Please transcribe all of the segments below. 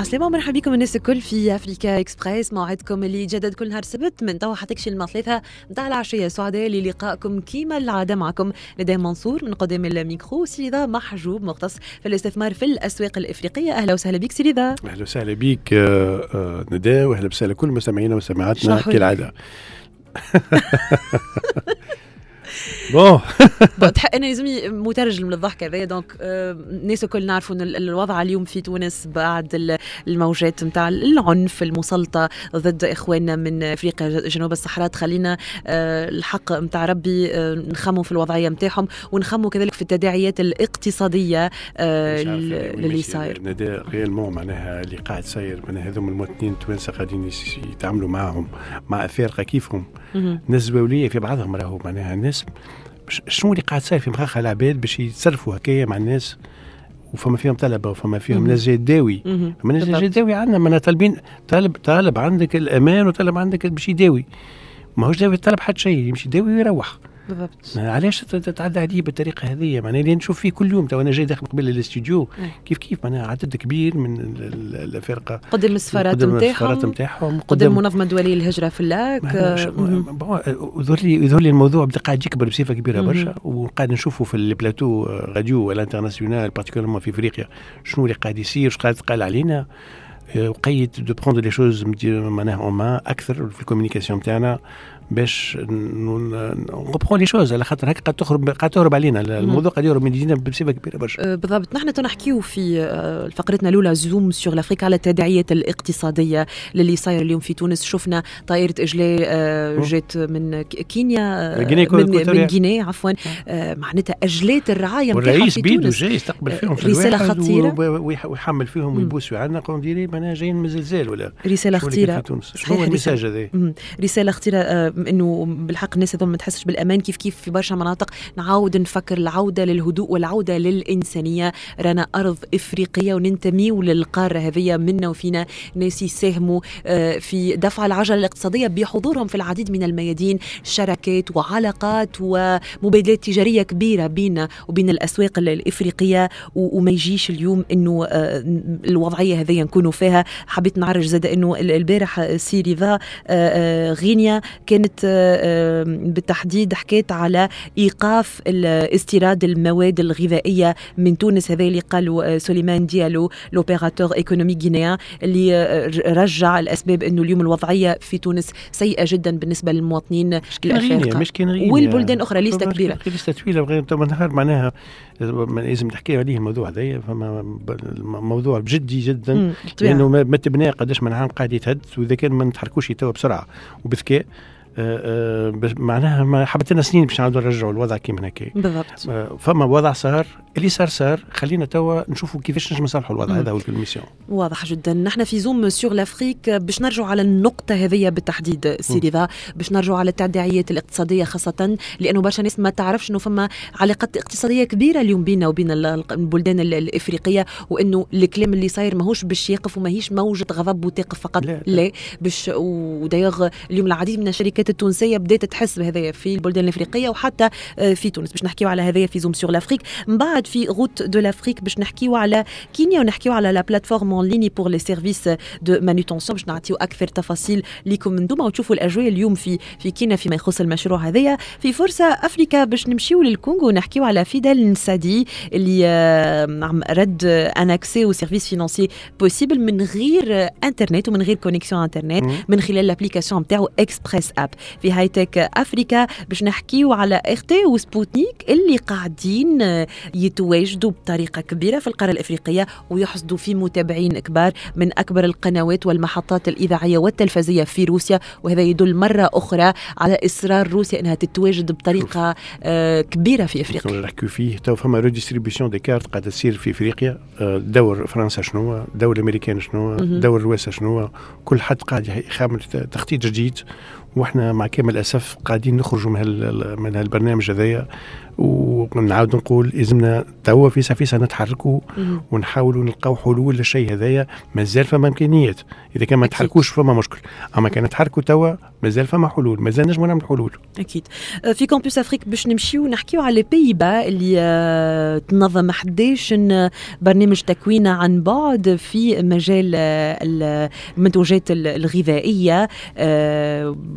عسلامة ومرحبا بكم الناس الكل في Africa Express موعدكم اللي يتجدد كل نهار سبت من توا حتى كشي ثلاثة نتاع العشية سعداء للقائكم كيما العادة معكم. نداء منصور من قدام الميكرو سيدا محجوب مختص في الاستثمار في الأسواق الإفريقية. أهلا وسهلا بك سيدا أهلا وسهلا بيك آه، آه، نداء وأهلا وسهلا كل مستمعينا ومستمعاتنا. كالعادة. bon تحق أنا لازمني مترجم للضحك هذايا. donc آه، الناس الكل نعرفوا إن ال- الوضع اليوم في تونس بعد ال- الموجات نتاع العنف المسلطة ضد إخواننا من أفريقيا جنوب الصحراء. تخلينا آه، الحق نتاع ربي آه، نخموا في الوضعية نتاعهم ونخموا كذلك في التداعيات الاقتصادية ل- يعني للي ماشي صاير. نداء ريالمون معناها اللي قاعد صاير معناها هذوم المواطنين التوانسة قاعدين يتعاملوا معاهم مع أفارقة كيفهم؟ مهم. ناس زواوليه في بعضهم راهو معناها الناس شنو اللي قاعد صاير في مخاخ العباد باش يتصرفوا هكايا مع الناس وفما فيهم طلبة وفما فيهم. ناس جاي. أما الناس بالضبط. جاي تداوي عندنا ما طالبين طالب طالب عندك الأمان وطالب عندك باش يداوي ماهوش داوي طالب حد شيء يمشي يداوي ويروح بالضبط. علاش تت- تتعدى عليه بالطريقة هذه؟ معناها اللي نشوف فيه كل يوم تو أنا جاي داخل قبل الاستوديو أي. كيف كيف؟ معناها عدد كبير من ال- ال- الفرقة. قدام السفارات نتاعهم قدام المنظمه الدوليه للهجرة في ال Lac. يظهر لي يظهر لي الموضوع بدا قاعد يكبر بصفة كبيرة. برشا وقاعد نشوفوا في ال plateau radio ال international particulièrement في إفريقيا. شنو اللي قاعد يصير؟ شنو قاعد يتقال علينا؟ وقيد de prendre les choses معناها en main أكثر في ال communication نتاعنا باش on prend les choses على خاطر هكا قاعد تخرب قاعد تهرب علينا. الموضوع قاعد يهرب من ايدينا بصفة كبيرة برشا. آه، بالضبط. نحن تنحكيو في آه، فقرتنا الأولى Zoom sur l'Afrique على التداعيات الاقتصادية للي صاير اليوم في تونس. شفنا طائرة اجلاء مم. جات من كينيا من, من. غينيا عفوا. معناتها اجلات الرعاية والرئيس بيدو جاي يستقبل فيهم في. و- ويح- ويحمل فيهم مم. ويبوسوا عنا قوم ديري معناها جايين من زلزال ولا؟ رسالة خطيرة. صحيح، شنو هو رسالة- الميساج هذا خطيرة. آه، إنه بالحق الناس هذول ما تحسش بالأمان كيف كيف في برشا مناطق. نعاود نفكر العودة للهدوء والعودة للإنسانية. رانا أرض إفريقية وننتميو للقارة هذه منا وفينا. ناس يساهموا آه، في دفع العجلة الاقتصادية بحضورهم في العديد من الميادين. شراكات وعلاقات ومبادلات تجارية كبيرة بيننا وبين الأسواق ال- الإفريقية. و- وما يجيش اليوم إنه آه، الوضعية هذه نكونوا فيها. حبيت نعرج زاد إنه ال- البارح آه، آه، غينيا كانت بالتحديد حكيت على إيقاف استيراد المواد الغذائية من تونس. هذا اللي قالوا آه، سليمان ديالو l'opérateur économique غينيا اللي آه، رجع الأسباب إنه اليوم الوضعية في تونس سيئة جدا بالنسبة للمواطنين الافارقه مش كان غينيا والبلدان الأخرى، ليستة فما- كبيرة. ليستة طويلة وغير نهار معناها لازم نحكي عليه الموضوع هذايا فما موضوع جدي جدا. لأنه ما تبناه قداش من عام قاعد يتهد وإذا كان ما نتحركوش توا بسرعة وبذكاء. معناها ما حبت لنا سنين باش نعاودوا نرجعوا الوضع كيما هكا. بالضبط. آه، فما وضع صار اللي صار صار خلينا توا نشوفوا كيفاش نجم نصلحوا الوضع. هذا هو ال mission واضح جدا. نحن في Zoom sur l'Afrique باش نرجعوا على النقطة هذه بالتحديد سيريفا باش نرجعوا على التداعيات الاقتصادية خاصة لأنه برشا ناس ما تعرفش أنه فما علاقات اقتصادية كبيرة اليوم بيننا وبين ال- البلدان ال- الإفريقية وأنه الكلام اللي صاير ماهوش باش يقف وماهيش موجة غضب وتقف فقط. لا، لا, لا. لا باش ودايوغ اليوم العديد من الشركات التونسية بدأت تحس بهذايا في البلدان الإفريقية وحتى آه، في تونس باش نحكيو على هذايا في Zoom sur l'Afrique من بعد في Route de l'Afrique باش نحكيو على كينيا ونحكيو على la plateforme en ligne pour les services de manutention باش نعطيو أكثر تفاصيل ليكم من دوما وتشوفوا الأجواء اليوم في في كينيا فيما يخص المشروع هذايا. في فرصة افريكا باش نمشيو للكونغو ونحكيو على فيدال نسادي اللي آه، rend un accès aux services financiers possible من غير انترنت ومن غير connexion internet. من خلال ال application نتاعو Express App في High Tech Africa. باش نحكيو على RT وسبوتنيك اللي قاعدين آه، يتواجدوا بطريقة كبيرة في القارة الإفريقية ويحصدوا في متابعين كبار من أكبر القنوات والمحطات الإذاعية والتلفزية في روسيا. وهذا يدل مرة أخرى على إصرار روسيا إنها تتواجد بطريقة آه، كبيرة في إفريقيا. كنا نحكيو فيه. تو فما redistribution des cartes قاعدة تصير في إفريقيا. آه، دور فرنسا شنو؟ دور الأمريكان شنو. دور الرواسه شنو؟ كل حد قاعد يخامل تخطيط جديد. وإحنا مع كامل الأسف قاعدين نخرجوا من من هالبرنامج هذايا. ونعاود نقول لازمنا توا فيسع فيسع نتحركوا. ونحاولوا نلقاو حلول للشيء هذايا مازال فما إمكانيات. إذا كان ما أكيد. نتحركوش فما مشكل. أما كان نتحركوا توا مازال فما حلول. مازال نجموا نعمل حلول. أكيد. آه، في Campus Afrique باش نمشيو نحكيو على بيبا اللي آه، تنظم 11 برنامج تكوين عن بعد في مجال آه، المنتوجات ال- الغذائية.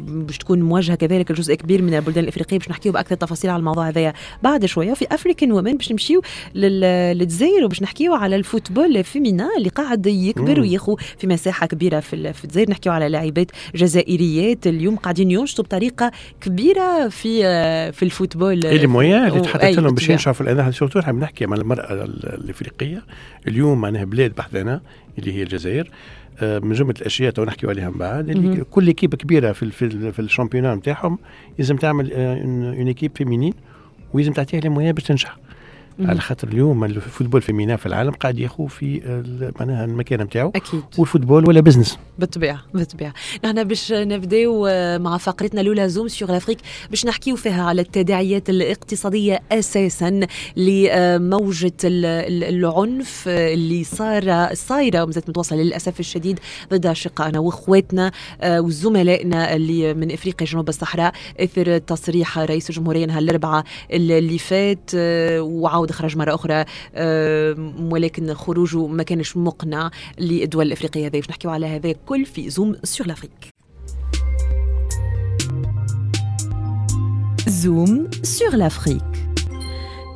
باش تكون موجهة كذلك لجزء كبير من البلدان الإفريقية باش نحكيو بأكثر تفاصيل على الموضوع هذايا. بعد شوية وفي African Women باش نمشيو لل- للجزائر وباش نحكيو على ال football féminin اللي قاعد يكبر. وياخو في مساحة كبيرة في ال- في الجزائر. نحكيو على لاعبات جزائريات اليوم قاعدين ينشطوا بطريقة كبيرة في آه، في ال football. اللي moyens اللي أو- تحدث أي لهم باش. ينشعوا في الاذان surtout نحب نحكي مع المرأة ال- الإفريقية. اليوم معناها بلاد بحذنا اللي هي الجزائر. آه، من جملة الأشياء تو نحكيو عليها من بعد. اللي. كل équipe كبيرة في في, في ال championnat نتاعهم لازم تعمل une équipe féminine. ولازم تعطيها مويا باش تنجح. على خاطر اليوم ال football féminin في العالم قاعد ياخذ في معناها المكان نتاعو. أكيد. وال football ولا business بالطبيعة بالطبيعة. نحن باش نبداو مع فقرتنا الأولى Zoom sur l'Afrique باش نحكيو فيها على التداعيات الاقتصادية أساسا لموجة ال- ال- العنف اللي صار صايرة ومازالت متواصلة للأسف الشديد ضد أشقائنا وإخواتنا آه، وزملائنا اللي من إفريقيا جنوب الصحراء. إثر تصريح رئيس الجمهورية نهار الأربعاء اللي فات آه، وعاود خرج مرة أخرى ولكن خروجه ما كانش مقنع للدول الأفريقية هذه باش نحكيو على هذا كل في Zoom sur l'Afrique Zoom sur l'Afrique.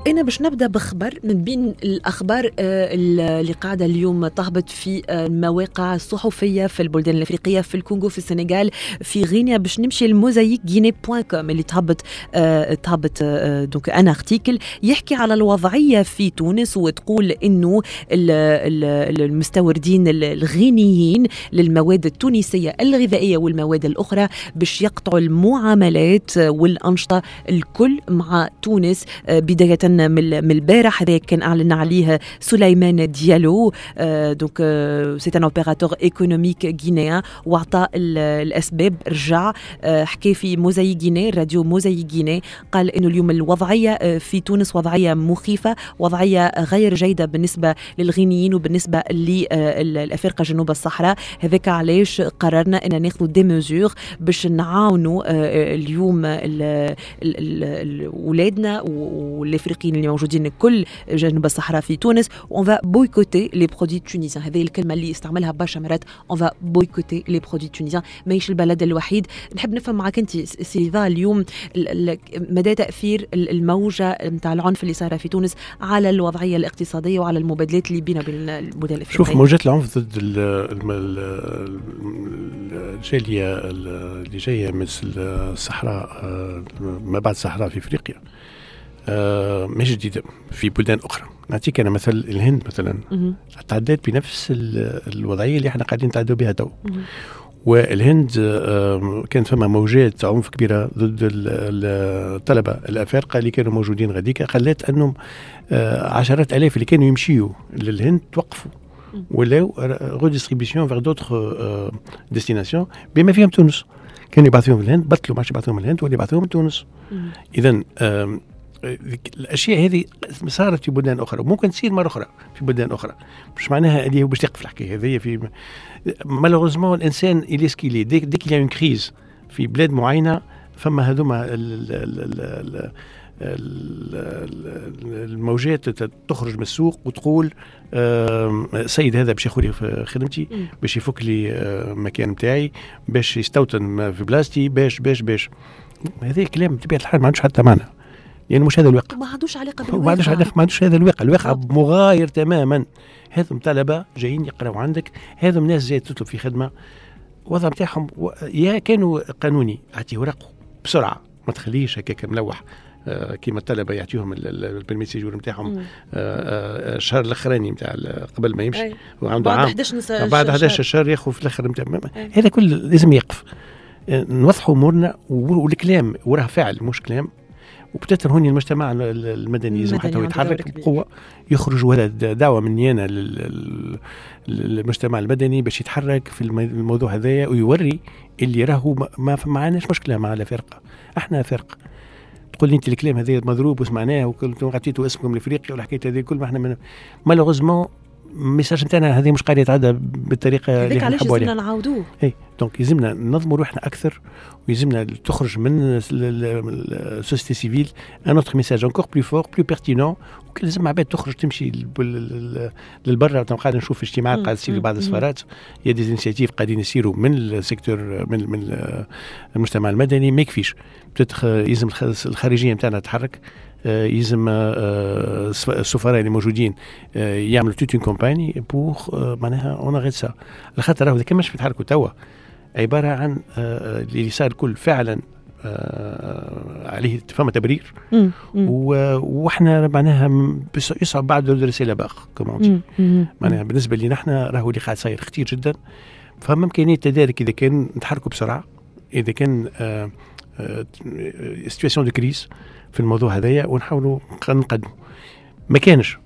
أنا باش نبدأ بخبر من بين الأخبار آه، اللي قاعدة اليوم تهبط في آه، المواقع الصحفية في البلدان الأفريقية في الكونغو في السنغال في غينيا باش نمشي ل Mosaïque Guinée point com اللي تهبط آه، تهبط donc un article يحكي على الوضعية في تونس وتقول إنه ال- ال- المستوردين ال- الغينيين للمواد التونسية الغذائية والمواد الأخرى باش يقطعوا المعاملات والأنشطة الكل مع تونس بداية ال- من البارح هذا كان أعلن عليه سليمان ديالو. آه، donc c'est un opérateur économique guinéen وأعطى ال- الأسباب رجع آه، حكى في موزايك غيني راديو موزايك غيني قال إنه اليوم الوضعية آه، في تونس وضعية مخيفة وضعية غير جيدة بالنسبة للغينيين وبالنسبة للافارقه جنوب الصحراء. هذاك علاش قررنا ان ناخذ des mesures باش نعاونوا آه، اليوم ال- ال- ال- ال- ولادنا والافريقيين اللي موجودين كل جنوب الصحراء في تونس. on va boycotter les produits tunisiens هذه الكلمة اللي استعملها برشا مرات. on va boycotter les produits tunisiens ماهيش البلد الوحيد. نحب نفهم معك أنت سيفا اليوم ال- ال- مدى تأثير ال- الموجة نتاع العنف اللي صايره في تونس على الوضعية الاقتصادية وعلى المبادلات اللي بينا وبين البلدان الافريقيه شوف موجات العنف ضد الجالية ال- اللي جاية من الصحراء آه، ما بعد الصحراء في إفريقيا. مش جديدة في بلدان أخرى نعطيك أنا مثل الهند مثلا مهم. تعديت بنفس ال- الوضعية اللي إحنا قاعدين نتعدوا بها تو. والهند آه، كان فما موجات عنف كبيرة ضد ال- ال- الطلبة الأفارقة اللي كانوا موجودين غاديكا خلات أنهم آه، عشرات آلاف اللي كانوا يمشيوا للهند توقفوا. ولاو redistribution vers d'autres destinations بما فيهم تونس كانوا يبعثوهم الهند بطلوا ما يبعثوهم الهند ولا يبعثوهم تونس. اذا الأشياء هذه صارت في بلدان أخرى وممكن تصير مرة أخرى في بلدان أخرى. مش معناها اللي هو باش تقف الحكاية هذه في مالوغوزمون الإنسان الي سكيلي ديك ديك اون كريز في بلاد معينة فما هذوما ال- ال- ال- ال- ال- الموجات تخرج من السوق وتقول آم، سيد هذا باش ياخذ لي في خدمتي. باش يفك لي آه، المكان نتاعي باش يستوطن في بلاصتي باش باش باش. هذا كلام بطبيعة الحال ما عندوش حتى معنى. يعني مش هذا الواقع ما عندوش علاقة ما عندوش بالواقع ما عندوش هذا الواقع الواقع. مغاير تماما. هذم طلبة جايين يقراوا عندك. هذم ناس جاية تطلب في خدمة. الوضع نتاعهم و- يا كانوا قانوني. أعطيه ورقه بسرعة. ما تخليش هكاك ملوح. آه، كيما الطلبة يعطيهم ال- ال- البرمي سيجور نتاعهم. آه، آه، الشهر الأخراني نتاع قبل ما يمشي. وعنده بعد عام. 11 نسا بعد 11 شهر. ياخذ في الأخر نتاع. هذا كل لازم يقف. نوضحوا أمورنا والكلام وراه فعل مش كلام. وبتتر هوني المجتمع ال- ال- المدني لازم حتى هو يتحرك. بقوة يخرج ولا د- دعوة مني أنا لل- لل- للمجتمع المدني باش يتحرك في الم- الموضوع هذايا ويوري اللي راهو ما- عندناش مشكلة مع الافارقه أحنا فرقة. تقول لي أنت الكلام هذا مضروب وسمعناه وكنتم عطيتوا اسمكم لافريقيا والحكاية هذه كل ما إحنا مالوغوزمون ال message نتاعنا هذه مش قاعدة يتعدى بالطريقة اللي إحنا علاش لازمنا نعاودوه؟ et donc يلزمنا ننظموا روحنا أكثر ويلزمنا تخرج من ال société civile un autre message encore plus fort plus pertinent لازم عباد تخرج تمشي للبرا قاعد نشوف اجتماعات مم. قاعد تصير في بعض. السفارات y a des initiatives قاعدين يصيروا من ال secteur من من المجتمع المدني ما يكفيش يلزم الخ- الخارجيه نتاعنا تتحرك آه، يلزم آه، السف- السفراء اللي موجودين آه، يعملوا توت اون كومباني بور معناها اون سا الخاطر راهو اذا كان مش بيتحركوا توا عبارة عن آه، اللي صار الكل فعلا آه، عليه فما تبرير وإحنا معناها يصعب بعد درس إلى بأخ كما. معناها بالنسبة لي نحن راهو اللي قاعد صاير خطير جدا. فما امكانيه تدارك إذا كان نتحركوا بسرعة إذا كان سيتواسيون دو كريز في الموضوع هذايا ونحاولوا نقدموا. ما كانش.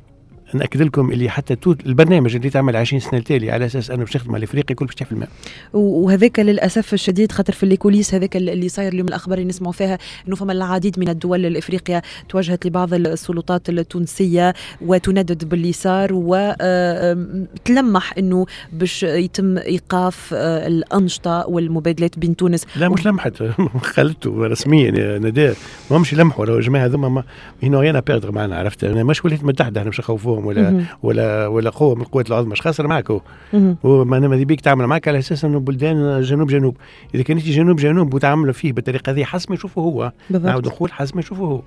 نأكد لكم اللي حتى توت البرنامج اللي تعمل 20 سنة التالي على أساس أنه باش نخدم على إفريقيا كل باش في الماء وهذاك للأسف الشديد خاطر في الكوليس هذاك اللي صاير اليوم الأخبار اللي نسمعوا فيها إنه فما العديد من الدول الإفريقية توجهت لبعض السلطات التونسية وتندد باليسار وتلمح إنه باش يتم إيقاف آه، الأنشطة والمبادلات بين تونس لا مش لمحت. خلته رسميا يا نداء ما مش لمحوا لو الجماعه هذوما ما هنا ريان بيردر معنا عرفت؟ أنا مش ولايات متحدة إحنا مش نخوفوهم. ولا مهم. ولا ولا قوة من القوات العظمى. مش خاسر أنا ماذا بيك تعمل معك على أساس إنه بلدان جنوب جنوب. إذا كان جنوب جنوب وتعاملوا فيه بالطريقة هذه حسب ما يشوفوا هو. نعاود نقول حسب ما يشوفوا هو.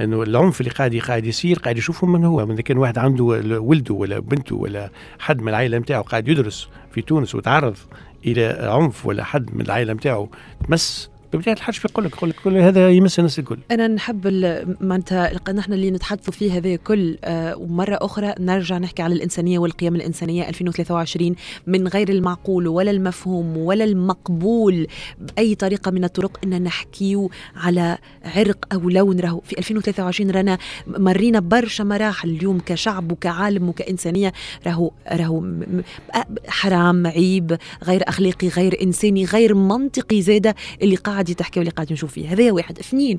إنه العنف اللي قاعد قاعد يصير قاعد يشوفوا من هو. إذا كان واحد عنده ولده ولا بنته ولا حد من العائلة نتاعو قاعد يدرس في تونس وتعرض إلى عنف ولا حد من العائلة نتاعو تمس الحال شو يقول لك يقول لك هذا يمس الناس الكل. أنا نحب معناتها نحن اللي نتحدثوا فيه هذا كل آه، ومرة أخرى نرجع نحكي على الإنسانية والقيم الإنسانية 2023 من غير المعقول ولا المفهوم ولا المقبول بأي طريقة من الطرق إن نحكيو على عرق أو لون. راهو في 2023 رانا مرينا برشا مراحل. اليوم كشعب وكعالم وكإنسانية راهو راهو حرام عيب غير أخلاقي غير إنساني غير منطقي زاده اللي قاعد تحكي واللي قاعد نشوف فيه. هذا واحد. اثنين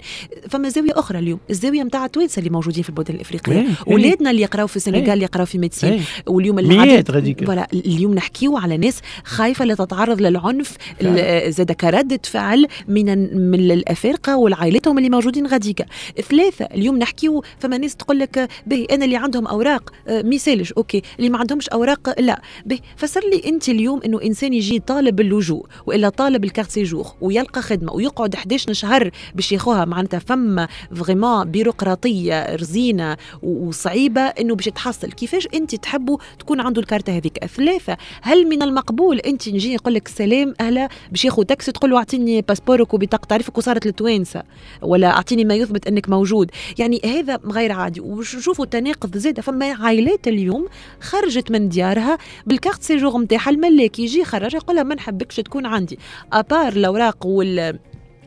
فما زاوية أخرى اليوم. الزاوية نتاع التوانسة اللي موجودين في البلدان الإفريقية. إيه، إيه. ولادنا اللي يقراو في السنغال إيه. اللي يقراو في ميدسين. واليوم مئات غاديك. فوالا اليوم نحكيو على ناس خايفة لا تتعرض للعنف زاد كردة فعل من من الأفارقة والعائلتهم اللي موجودين غاديكا. ثلاثة اليوم نحكيو فما ناس تقول لك به أنا اللي عندهم أوراق. آه، ما يسالش OK. اللي ما عندهمش أوراق لا. به فسر لي أنت اليوم إنه إنسان يجي طالب اللجوء وإلا طالب ال carte séjour ويلقى خدمة. ويقعد 11 شهر باش ياخوها معناتها فما vraiment بيروقراطية رزينة وصعيبة إنه باش تحصل. كيفاش أنت تحبوا تكون عنده الكارتة هذيك؟ ثلاثة هل من المقبول أنت نجي نقول لك سلام أهلا باش ياخذ تاكسي تقول له أعطيني passeport ك وبطاقة تعريفك وصارت للتوانسه ولا أعطيني ما يثبت أنك موجود. يعني هذا غير عادي. وشوفوا التناقض زاده فما عائلات اليوم خرجت من ديارها بال carte séjour نتاعها الملّاك يجي يخرجها يقول لها ما نحبكش تكون عندي. à part الأوراق وال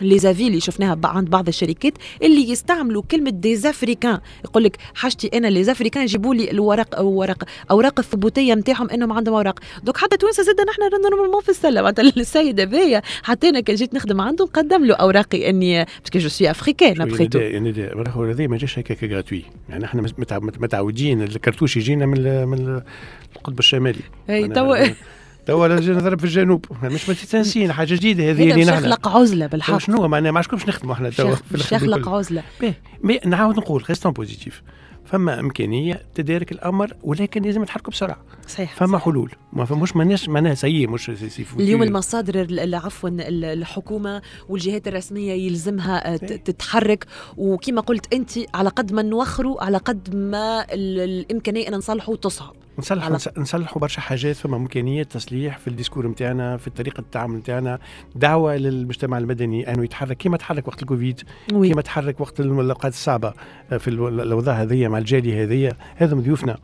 les avis اللي شفناها عند بعض الشركات اللي يستعملوا كلمة des africains يقول لك حاجتي أنا les africains يجيبوا لي الورق اوراق أوراق الثبوتية نتاعهم إنهم عندهم أوراق. donc حتى توانسه زاد نحن normalement في السلة. معناتها السيد هذايا حتى أنا كان جيت نخدم عنده نقدم له أوراقي إني parce que je suis africain après tout هذا ما جاش هكاك gratuit يعني إحنا متع- متعودين الكرتوش يجينا من من القطب الشمالي. إي توا. توا لازم نضرب في الجنوب مش متنسين حاجة جديدة هذه اللي نحن يخلق عزلة بالحق شنو معناها ما عادش نخدموا إحنا توا باش يخلق. عزلة. mais نعاود نقول restons positifs فما إمكانية تدارك الأمر ولكن لازم نتحركوا بسرعة صحيح فما صحيح. حلول ما فماش ماناش معناها سيء مش سي-. اليوم المصادر ال- ال- عفوا ال- الحكومة والجهات الرسمية يلزمها آه، صحيح. تتحرك وكما قلت أنت على قد ما نوخروا على قد ما ال- الإمكانية أن نصلحوا تصعب نصلحوا على- نصلحوا برشا حاجات فما إمكانية تصليح في ال discours نتاعنا في طريقة التعامل نتاعنا دعوة للمجتمع المدني أنه يتحرك كما تحرك وقت الكوفيد oui. كما تحرك وقت الاوقات الصعبة آه، في الأوضاع هذه مع الجالية هذه هذم ضيوفنا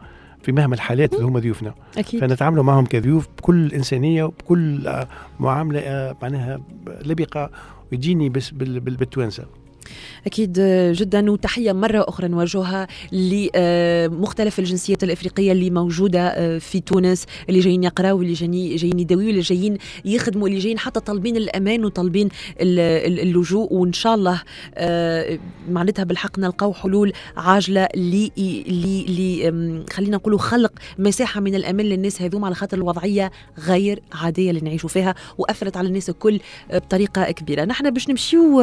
في مهما الحالات اللي هم ضيوفنا. أكيد. فنتعاملوا معهم كضيوف بكل إنسانية وبكل آه، معاملة آه، معناها لبقة ويجيني بس بال- بال- بالتوانسة. أكيد جدا وتحية مرة أخرى نوجهها لمختلف الجنسيات الأفريقية اللي موجودة في تونس اللي جايين يقراوا اللي جايين جايين يداويوا اللي جايين يخدموا اللي جايين حتى طالبين الأمان وطالبين اللجوء. وإن شاء الله معناتها بالحق نلقاو حلول عاجلة ل ل خلينا نقولوا خلق مساحة من الأمان للناس. هذوما على خاطر الوضعية غير عادية اللي نعيشوا فيها وأثرت على الناس الكل بطريقة كبيرة. نحن باش نمشيو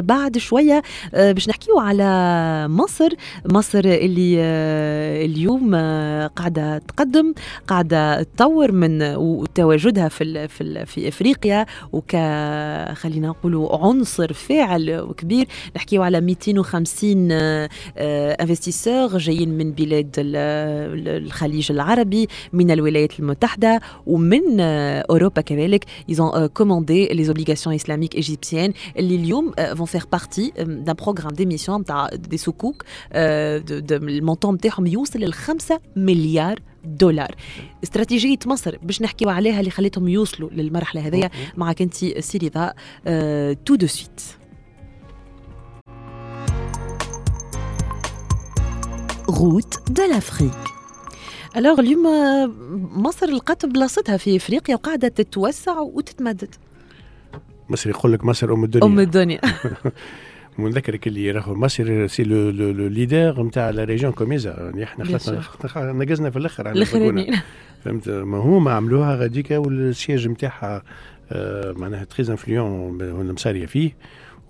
بعد شوية. آه، باش نحكيو على مصر. مصر اللي آه، اليوم آه، قاعدة تقدم قاعدة تطور من وتواجدها في في في إفريقيا. وك خلينا نقولوا عنصر فاعل وكبير. نحكيو على 250 investisseurs جايين من بلاد الخليج العربي من الولايات المتحدة ومن أوروبا كذلك. Ils ont commandé les obligations islamiques égyptiennes اللي اليوم vont faire partie d'un programme d'émission نتاع des سكوك ال montant نتاعهم يوصل ل 5 مليار دولار استراتيجية مصر باش نحكيو عليها اللي خليتهم يوصلوا للمرحلة هذيا معك انت سي رضا tout de suite route de l'Afrique alors اليوم مصر لقات بلاصتها في افريقيا وقاعده تتوسع وتتمدد مصر يقول لك مصر أم الدنيا. أم الدنيا. ونذكرك اللي راهو. مصر c'est le le leader نتاع la région كوميزا يعني إحنا خلطنا نقزنا في الأخر على فهمت؟ ما هما عملوها غاديك والسياج نتاعها آه معناها très influence المصاروة فيه.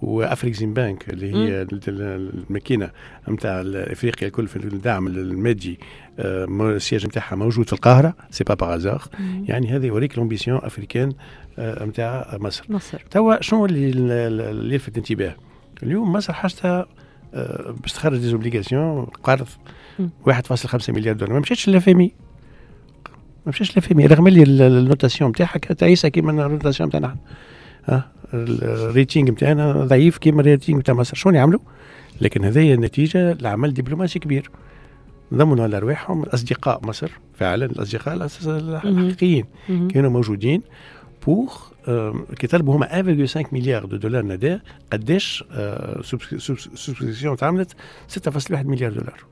و Afreximbank اللي هي الماكينة نتاع افريقيا الكل في الدعم المادي السياج نتاعها موجود في القاهرة. سي با باغ يعني هذا يوريك l'ambition africaine نتاع مصر. مصر. توا شنو اللي اللي يلفت الانتباه اليوم مصر حاجتها باش تخرج des obligations قرض 1.5 مليار دولار. ما مشاتش لل FMI ما مشاتش لل FMI رغم اللي ال notation نتاعها تعيسه كيما ال notation نتاعنا ها؟ ال rating نتاعنا ضعيف كيما ال rating نتاع مصر. شنو يعملوا؟ لكن هذه نتيجه لعمل دبلوماسي كبير. ضمنوا على رواحهم أصدقاء مصر فعلا الأصدقاء الحقيقيين. كانوا موجودين. pour que طلبوا هما 1.5 مليار de dollars نداء قداش souscription تعملت 6.1 مليار دولار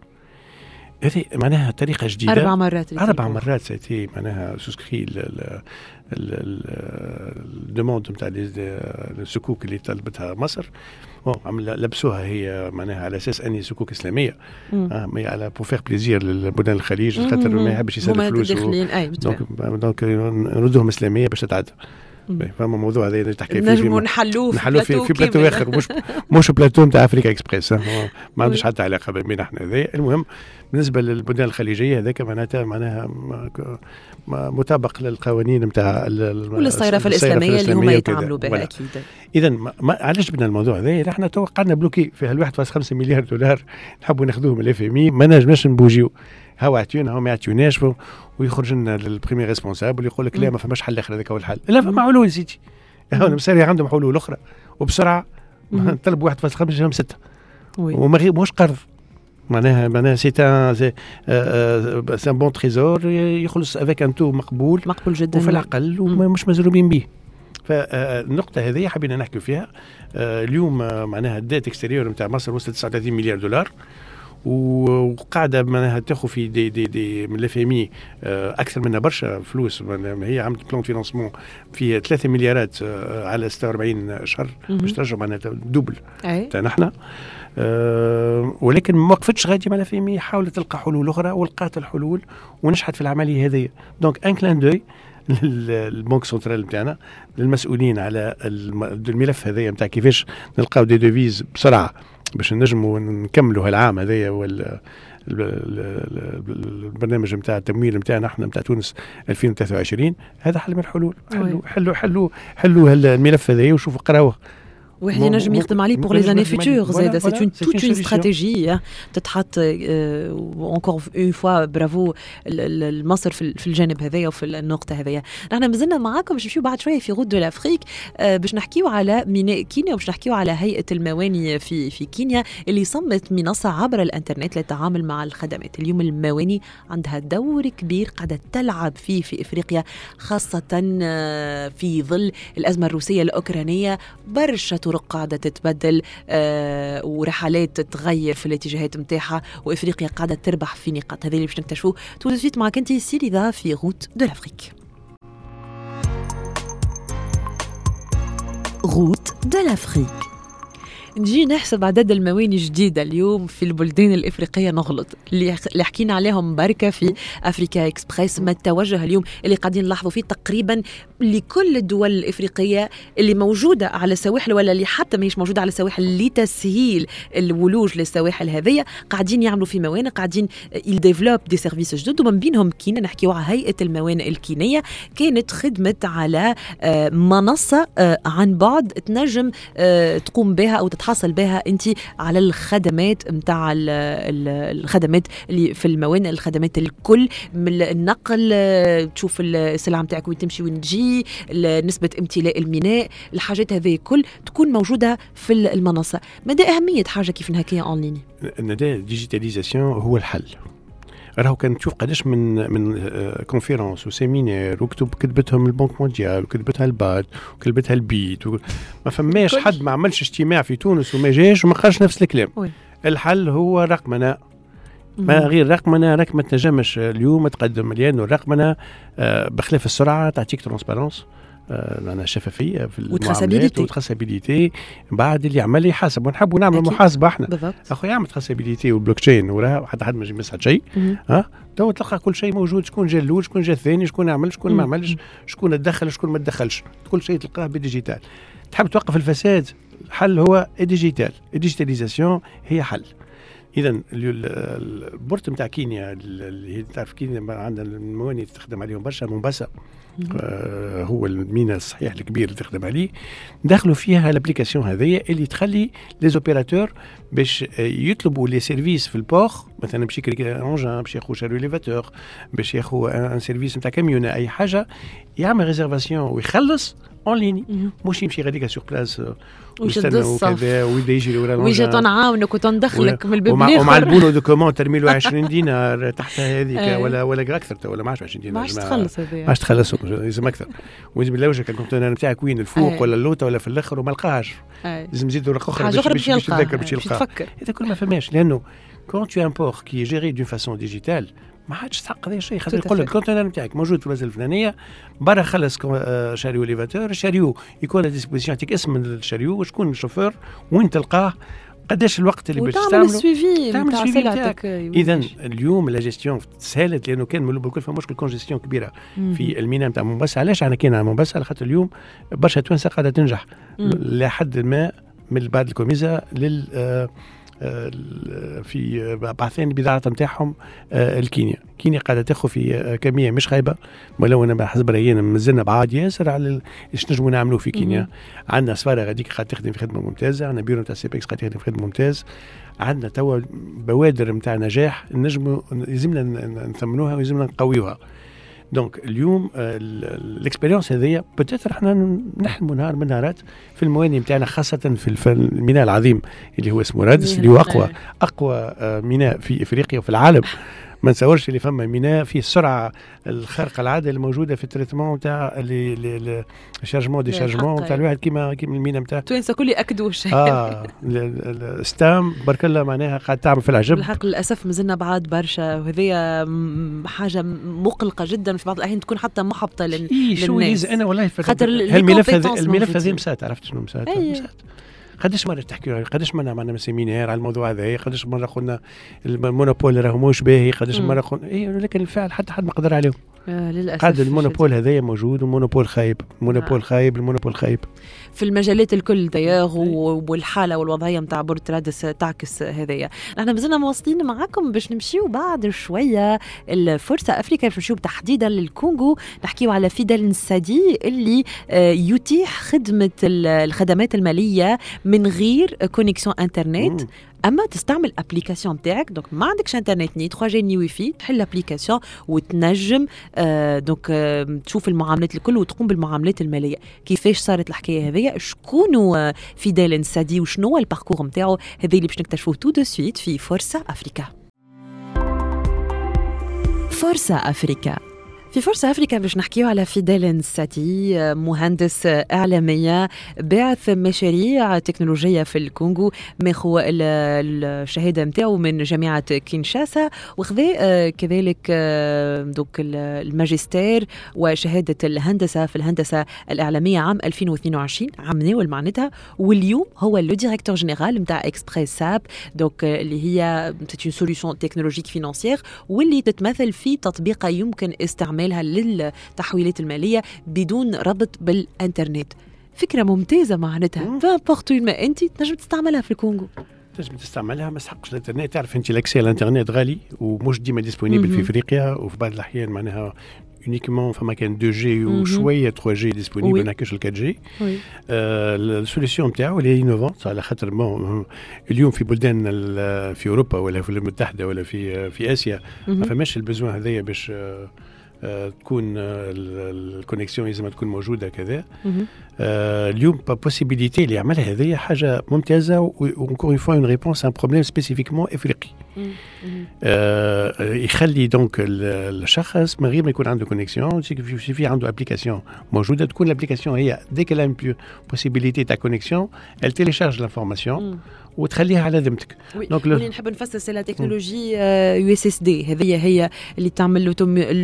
هذه معناها طريقة جديدة؟ أربع مرات أربع مرات c'était معناها souscrit ال demande نتاع السكوك اللي طلبتها مصر. لبسوها هي معناها على أساس أني سكوك إسلامية. آه على pour faire plaisir لبلدان الخليج خاطر ما يحبش يسلف فلوس donc donc نردوهم إسلامية باش تتعدى. فما موضوع هذا اللي تحكي فيه نجموا نحلوه نحلوه في, في بلاتو آخر مش مش بلاتو نتاع Africa Express ما عندوش حتى علاقة بين إحنا هذا المهم بالنسبة للبلدان الخليجية هذاك معناتها معناها مطابق للقوانين نتاع والصيرفة الإسلامية اللي هما يتعاملوا بها أكيد. اذا علاش بدنا الموضوع هذا؟ إحنا تو قعدنا bloqués في هال 1.5 مليار دولار نحبوا ناخذوهم ال FMI ما نجمناش ن bougiو. هاو عطيونا هاو ما عطيوناش ويخرج لنا ال premier responsable يقول لك لا ما فماش حل آخر هذاك هو الحل. لا فما حلول سيدي. هاو المصاروة عندهم حلول أخرى وبسرعة طلب 1.5 جاهم 6 وما مش قرض. معناها معناها c'est un c'est un bon trésor يخلص avec un taux مقبول. مقبول جدا. وفي العقل ومش مزروبين به فالنقطة هذه حبينا نحكي فيها. اليوم معناها ال dette extérieure نتاع مصر وصلت 39 مليار دولار. وقاعدة معناها تاخذ في des des des من ال FM أكثر منها برشا فلوس. هي عملت plan financement في 3 مليارات على 46 شهر باش ترجع معناها double تاعنا إحنا أه ولكن ما وقفتش غادي مع ال FM حاولت تلقى حلول أخرى ولقات الحلول ونجحت في العملية هذه donc un clin d'œil لل banque centrale نتاعنا للمسؤولين على الملف هذايا نتاع كيفاش نلقاو des devises بسرعة. باش نجموا نكملوا هالعام هذايا وال البرنامج نتاع التمويل نتاعنا إحنا نتاع تونس 2023 هذا حل من الحلول. حلوا حلوا حلوا حلوا الملف هذايا وشوفوا قراوه. واحد ينجم يخدم عليه pour les années futures زاده c'est une toute une stratégie تتحط encore une fois bravo مصر في الجانب هذايا وفي النقطة هذايا. نحن مازلنا معاكم باش نمشيو بعد شوية في route de l'Afrique باش نحكيو على ميناء كينيا وباش نحكيو على هيئة المواني في في كينيا اللي صممت منصة عبر الإنترنت للتعامل مع الخدمات. اليوم المواني عندها دور كبير قاعدة تلعب فيه في إفريقيا خاصة في ظل الأزمة الروسية الأوكرانية. برشا طرق قاعدة تتبدل آه ورحلات تتغير في الاتجاهات نتاعها وإفريقيا قاعدة تربح في نقاط. هذا اللي باش نكتشفوه tout de suite معك انت سيريدا في Route de l'Afrique. Route de l'Afrique. نجي نحسب عدد المواني جديدة اليوم في البلدان الإفريقية نغلط. اللي اللي حكينا عليهم بركة في Africa Express ما التوجه اليوم اللي قاعدين نلاحظوا فيه تقريبا لكل الدول الإفريقية اللي موجودة على السواحل ولا اللي حتى ماهيش موجودة على السواحل لتسهيل الولوج للسواحل هذية قاعدين يعملوا في موانئ قاعدين يديفلوبيو des services جدد. ومن بينهم كينا نحكيو على هيئة الموانئ الكينية. كانت خدمت على آه، منصة آه، عن بعد تنجم آه، تقوم بها أو تتحصل بها أنت على الخدمات نتاع الخدمات اللي في الموانئ الخدمات الكل. من النقل تشوف السلعة نتاعك وين تمشي وين تجي نسبة امتلاء الميناء الحاجات هذه كل تكون موجودة في المنصة. مدى أهمية حاجة كيف هكايا en ligne نداء ال digitalisation هو الحل. راهو كان تشوف قداش من من conférence و séminaire وكتب كتبتهم la Banque mondiale وكتبتها الباد وكتبتها الباد ما فماش حد ما عملش اجتماع في تونس وما جاش وما قالش نفس الكلام. الحل هو رقمنه ما غير رقمنه راك ما تنجمش اليوم تقدم لأنه الرقمنه آه، بخلاف السرعة تعطيك transparence معناها شفافيه في المعاملات و traçabilité بعد اللي يعمل يحاسب ونحبوا نعمل محاسبة إحنا. بالضبط. أخويا يعمل traçabilité وال blockchain وراه حتى حد ما يجي يمسح شيء. ها؟ تو تلقى كل شيء موجود شكون جا الأول شكون جا الثاني شكون عمل شكون ما عملش شكون تدخل شكون ما تدخلش. كل شيء تلقاه بال digital. تحب توقف الفساد؟ الحل هو ال digital. ال digitalisation هي حل. اذا ال port نتاع كينيا اللي هي تعرف كينيا عندنا المواني تخدم عليهم برشا مومباسا آه هو المينا الصحيح الكبير اللي تخدم عليه. دخلوا فيها ال application هذيا اللي تخلي les opérateurs باش يطلبوا les services في ال port مثلا باش يكري engin باش ياخذ chariot élévateur باش ياخذ un service نتاع كاميون أي حاجة يعمل réservation ويخلص. en ligne مش يمشي غاديك sur place ويشد الصف ويبدا يجي ورا ويجي تنعاونك وتندخلك من الباب ومع البونو دو كومون ترمي له 20 دينار تحت هذيك ولا ولا أكثر ولا ما عادش 20 دينار ما عادش تخلص ما عادش تخلصهم لازم أكثر ولازم بالله وجهك ال conteneur نتاعك وين الفوق ولا اللوطه ولا في الآخر وما لقاهاش لازم نزيد ورقه أخرى باش يتذكر باش يلقاها تفكر هذا كل ما فماش لأنه quand tu as un port qui est géré d'une façon digitale ما عادش تحقق هذا الشيء خاطر يقول لك ال conteneur نتاعك موجود في البلاد الفلانية برا خلص chariot élévateur ال chariot يكون à disposition يعطيك اسم ال chariot وشكون الشوفور وين تلقاه قداش الوقت اللي باش تعمل تستعمله ال suivi تعمل ال suivi سلعتك اذا اليوم لا جيستيون تسهلت لأنه كان من الكل فما مشكل congestion كبيرة. في الميناء نتاع مومباسا علاش أنا كاين على مومباسا على خاطر اليوم برشا توانسة قاعدة تنجح. لحد ما من بعد ال COMESA لل آه في بعثين البضاعة نتاعهم لكينيا. كينيا قاعدة تاخذ في كمية مش خايبة ولو أنا حسب رأينا مازلنا بعاد ياسر على إيش نجموا نعملوا في كينيا. عندنا سفارة غاديك قاعدة تخدم في خدمة ممتازة عندنا بيرو نتاع CEPEX قاعدة تخدم في خدمة ممتاز. عندنا توا بوادر نتاع نجاح نجموا لازمنا نثمنوها ولازمنا نقويوها. donc اليوم ال expérience هذيا peut-être إحنا نحلموا نهار من نهارات في المواني نتاعنا خاصة في الميناء العظيم اللي هو اسمه رادس اللي هو أقوى أقوى ميناء في إفريقيا وفي العالم. ما نتصورش اللي فما ميناء فيه السرعه الخارقه العاده الموجودة في التريتمون نتاع الشارجمون دي شارجمون نتاع الواحد كيما كيما الميناء نتاع. التوانسه الكل ياكدوا الشيء آه ستام برك الله معناها قاعد تعمل في العجب. بالحق للأسف مازلنا بعاد برشا. وهذه حاجة مقلقة جدا في بعض الأحيان تكون حتى محبطة لل... إيه للناس. أنا والله خاطر الملف هذا الملف هذا مسات عرفت شنو مسات؟ مسات. قداش مرة تحكي قداش مرة معنا séminaire على الموضوع هذا؟ قداش مرة قلنا ال monopole راهو مش باهي؟ قداش مرة قلنا إيه لكن الفعل حتى حد ما قدر عليه آه للأسف. قاعد ال monopole هذايا موجود و monopole خايب. ال monopole آه. خايب ال monopole خايب. في المجالات الكل دياغ والحالة والوضعية نتاع port رادس تعكس هذايا نحن مازلنا مواصلين معاكم باش نمشيو بعد شوية الفرصة افريكا باش نمشيو تحديدا للكونغو. نحكيو على فيدال نسادي اللي يتيح خدمة الخدمات المالية من غير connexion internet مم. أما تستعمل application نتاعك donc ما عندكش إنترنت ni 3G ni Wi-Fi تحل ال application وتنجم آه donc آه تشوف المعاملات الكل وتقوم بالمعاملات المالية. كيفاش صارت الحكاية هذيا؟ شكون آه فيدال نسادي وشنو هو ال parcours نتاعو هذا اللي باش نكتشفوه tout de suite في فرصه أفريكا. فرصه أفريكا. في فرصة أفريكا باش نحكيو على فيديل ساتي مهندس إعلامية باعث مشاريع تكنولوجية في الكونغو ماخو الشهادة متاعو من جامعة كينشاسا وخذا آه، كذلك آه، دوك الماجستير وشهادة الهندسة في الهندسة الإعلامية عام 2022 عام ناول معناتها. واليوم هو لو ديريكتور جينيرال نتاع اكسبريس ساب دوك اللي هي سيت اون تكنولوجيك فينانسيير واللي تتمثل في تطبيقة يمكن استعمال استعمالها للتحويلات المالية بدون ربط بالإنترنت. فكرة ممتازة معناتها. n'importe ما انت تنجم تستعملها في الكونغو. تنجم تستعملها ما تحقش الإنترنت. تعرف انت الـ accès على الإنترنت غالي ومش ديما disponible في إفريقيا وفي بعض الأحيان معناها uniquement فما كان 2 جي وشويه 3 جي disponible ما ال 4 جي الـ solution نتاعو اللي هي innovante على خاطر اليوم في بلدان في أوروبا ولا في الولايات المتحدة ولا في في آسيا ما فماش الـ besoin هذايا باش تكون الـ connexion لازم تكون موجودة كذا. اليوم possibilité اللي يعملها هذه حاجة ممتازة و encore une fois une réponse à un problème spécifiquement افريقي. يخلي donc الشخص من غير ما يكون عنده connexion في عنده application موجودة تكون الـ application هي ديك possibilité تاع connexion elle télécharge l'information. وتخليها على ذمتك. donc اللي نحب نفسر c'est la technologie USSD هذه هي اللي تعمل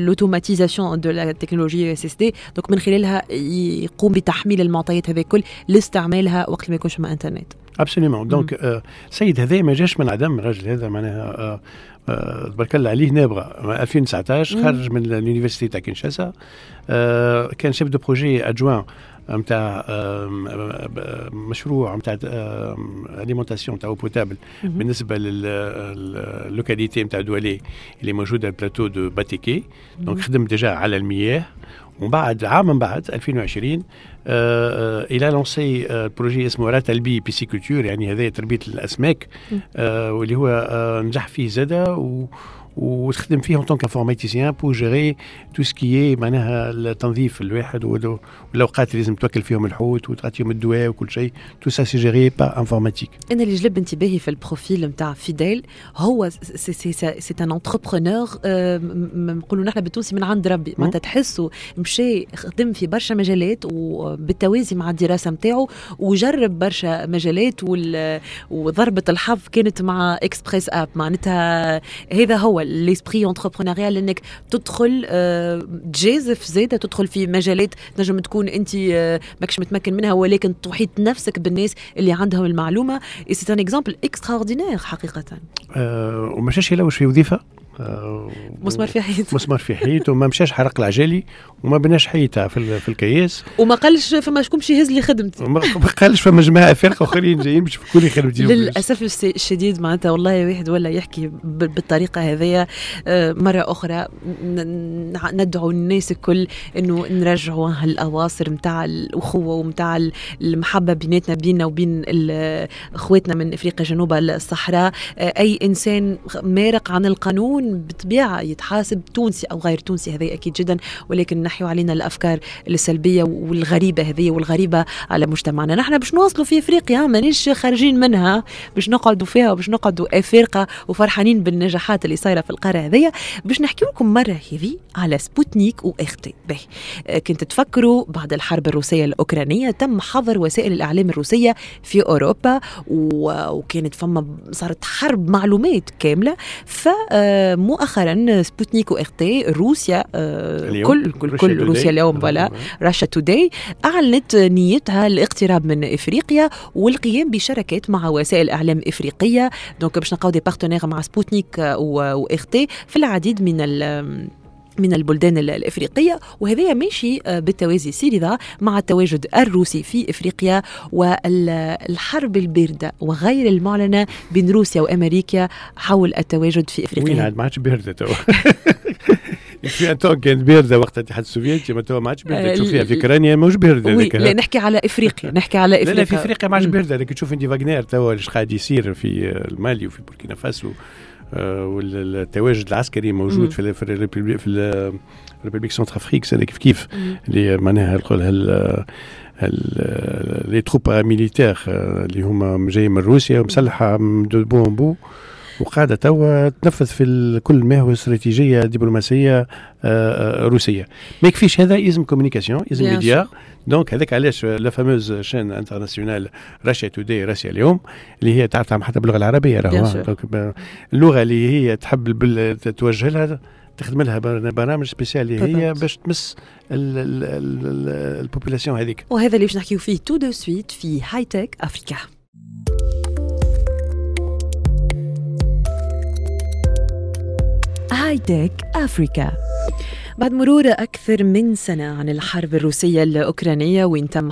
l'automatisation de la technologie USSD donc من خلالها يقوم بتحميل المعطيات هذه الكل لاستعمالها وقت ما يكونش مع إنترنت. absolument donc السيد هذا ما جاش من عدم الراجل هذا معناها تبارك الله عليه نابغة. 2019 خرج من الـ université تاع كينشاسا كان شيف دو بروجي أدجوان نتاع مشروع نتاع اليمونتاسيون تاع بوتابل بالنسبة للوكاليتي نتاع دوالي اللي موجوده البلاتو دو باتيكي دونك خدم ديجا على المياه. ومن بعد عام من بعد 2020 إلى لونسي بروجي اسمه راتالبي بيسيكولتور يعني هذا تربية الأسماك. واللي هو نجح فيه زادة وتخدم فيه en tant qu'informaticien pour gérer tout ce qui معناها التنظيف الواحد والأوقات اللي لازم توكل فيهم الحوت وتعطيهم الدواء وكل شيء. tout ça c'est géré par informatique أنا اللي جلب انتباهي في الـ profil نتاع فيديل هو c'est un entrepreneur نقولوا نحن بالتونسي من عند ربي. معناتها تحسوا مشى خدم في برشا مجالات وبالتوازي مع الدراسة نتاعو وجرب برشا مجالات وضربة الحظ كانت مع اكسبريس اب معناتها هذا هو l'esprit entrepreneurial إنك تدخل تجازف زاده تدخل في مجالات نجم تكون أنت ماكش متمكن منها ولكن تحيط نفسك بالناس اللي عندهم المعلومة. c'est un exemple extraordinaire حقيقة. أه وما مشاش يلوش في وظيفة. مسمار في حيط. مسمار في حيط وما مشاش حرق العجالي وما بناش حيطة في, في الكياس. وما قالش فما شكون باش يهز لي خدمتي. ما قالش فما جماعة فرقة أخرين جايين باش يفكوا لي خدمتي. للأسف الشديد معناتها والله واحد ولا يحكي بالطريقة هذيا. مرة أخرى ندعو الناس الكل إنه نرجعوا هالأواصر نتاع الأخوة ونتاع المحبة بيناتنا بيننا وبين أخواتنا من أفريقيا جنوب الصحراء. أي إنسان مارق عن القانون بالطبيعه يتحاسب تونسي أو غير تونسي هذا أكيد جدا. ولكن نحيو علينا الأفكار السلبية والغريبة هذه والغريبة على مجتمعنا. نحن باش نواصلوا في إفريقيا مانيش خارجين منها باش نقعدوا فيها وباش نقعدوا افارقه وفرحانين بالنجاحات اللي صايرة في القارة هذيا باش نحكي لكم مرة هذه على سبوتنيك واختي به كنت تفكروا بعد الحرب الروسية الأوكرانية تم حظر وسائل الإعلام الروسية في أوروبا وكانت فما صارت حرب معلومات كاملة. ف مؤخرا سبوتنيك و RT روسيا كل كل كل روسيا اليوم voilà Russia Today أعلنت نيتها الاقتراب من إفريقيا والقيام بشراكات مع وسائل إعلام إفريقية. donc باش نلقاو des partenaires مع سبوتنيك و RT في العديد من من البلدان الإفريقية. وهذا ماشي بالتوازي سيريضا مع التواجد الروسي في إفريقيا والحرب الباردة وغير المعلنة بين روسيا وأمريكا حول التواجد في إفريقيا. وين ما عادش باردة تو. fin كانت باردة وقت الاتحاد السوفيتي ما تو ما عادش بارده تشوفيها في أوكرانيا ماهوش باردة لا نحكي على إفريقيا نحكي على افريقيا لا لا في إفريقيا. ما عادش باردة. لكن تشوف انت Wagner توا إيش قاعد يصير في المالي وفي بوركينا فاسو والتواجد العسكري موجود في في الـ République في الـ République Centrafrique كيف كيف اللي معناها نقول les troupes militaires اللي هما جايين من روسيا ومسلحة دو بو بو. وقاعدة توا تنفذ في كل ما هو استراتيجية دبلوماسية آه، آه، روسية. ما يكفيش هذا يلزم communication يلزم média donc هذاك علاش la fameuse chaîne internationale Russia Today روسيا اليوم اللي هي تعرف حتى باللغة العربية راهو ب- اللغة اللي هي تحب توجه لها تخدم لها بر- برامج spéciales اللي هي. باش تمس الـ population هذيك. وهذا اللي باش نحكيو فيه tout de suite في High Tech Africa هاي تك أفريكا بعد مرور أكثر من سنة عن الحرب الروسية الأوكرانية وين تم